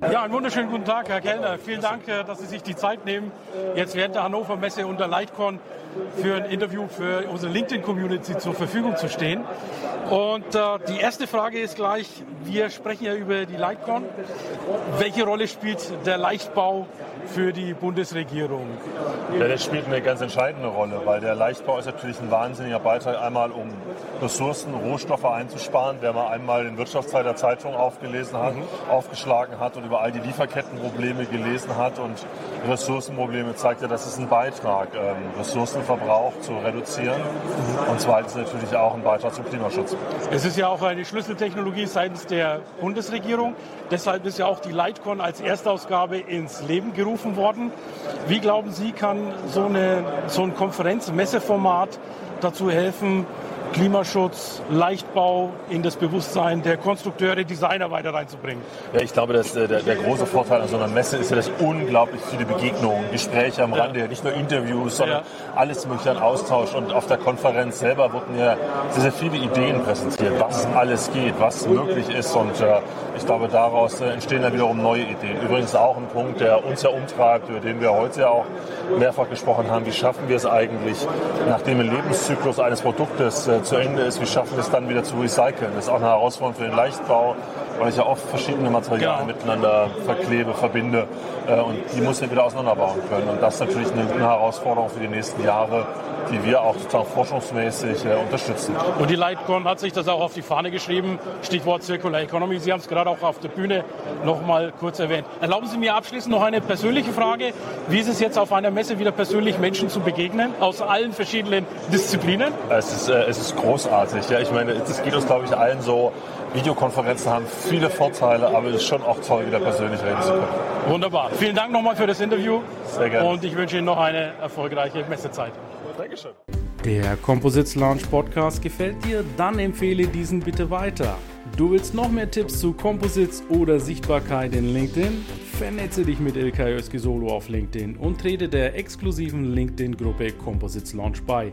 Ja, einen wunderschönen guten Tag, Herr Kellner. Vielen Dank, äh, dass Sie sich die Zeit nehmen, jetzt während der Hannover Messe unter Lightcon für ein Interview für unsere LinkedIn-Community zur Verfügung zu stehen. Und äh, die erste Frage ist gleich, wir sprechen ja über die Lightcon. Welche Rolle spielt der Leichtbau für die Bundesregierung? Ja, der spielt eine ganz entscheidende Rolle, weil der Leichtbau ist natürlich ein wahnsinniger Beitrag, einmal um Ressourcen, Rohstoffe einzusparen. Wer mal einmal den Wirtschaftsteil der Zeitung aufgelesen hat, mhm. aufgeschlagen hat und über all die Lieferkettenprobleme gelesen hat und Ressourcenprobleme zeigt ja, das ist ein Beitrag, ähm, Ressourcenverbrauch zu reduzieren. Und zweitens natürlich auch ein Beitrag zum Klimaschutz. Es ist ja auch eine Schlüsseltechnologie seitens der Bundesregierung. Deshalb ist ja auch die Lightcon als Erstausgabe ins Leben gerufen worden. Wie glauben Sie, kann so, eine, so ein Konferenz-Messeformat dazu helfen, Klimaschutz, Leichtbau in das Bewusstsein der Konstrukteure, Designer weiter reinzubringen? Ja, ich glaube, dass äh, der, der, große Vorteil an so einer Messe ist ja, dass unglaublich viele Begegnungen, Gespräche am Rande, ja. nicht nur Interviews, sondern ja. alles mögliche an Austausch. Und auf der Konferenz selber wurden ja sehr, sehr viele Ideen präsentiert, was alles geht, was möglich ist. Und äh, ich glaube, daraus äh, entstehen dann wiederum neue Ideen. Übrigens auch ein Punkt, der uns ja umtreibt, über den wir heute ja auch mehrfach gesprochen haben. Wie schaffen wir es eigentlich, nachdem ein Lebenszyklus eines Produktes äh, zu Ende ist, wie schaffen wir es dann wieder zu recyceln? Das ist auch eine Herausforderung für den Leichtbau, weil ich ja oft verschiedene Materialien genau. miteinander verklebe, verbinde äh, und die muss ich wieder auseinanderbauen können. Und das ist natürlich eine, eine Herausforderung für die nächsten Jahre, die wir auch sozusagen forschungsmäßig äh, unterstützen. Und die Lightcon hat sich das auch auf die Fahne geschrieben, Stichwort Circular Economy. Sie haben es gerade auch auf der Bühne noch mal kurz erwähnt. Erlauben Sie mir abschließend noch eine persönliche Frage. Wie ist es jetzt auf einer Messe wieder persönlich Menschen zu begegnen, aus allen verschiedenen Disziplinen? Es ist, äh, es ist großartig. Ja. Ich meine, es geht uns, glaube ich, allen so. Videokonferenzen haben viele Vorteile, aber es ist schon auch toll, wieder persönlich reden zu können. Wunderbar. Vielen Dank nochmal für das Interview. Sehr gerne. Und ich wünsche Ihnen noch eine erfolgreiche Messezeit. Dankeschön. Der Composites Launch Podcast gefällt dir? Dann empfehle diesen bitte weiter. Du willst noch mehr Tipps zu Composites oder Sichtbarkeit in LinkedIn? Vernetze dich mit Ilkay Solo auf LinkedIn und trete der exklusiven LinkedIn-Gruppe Composites Launch bei.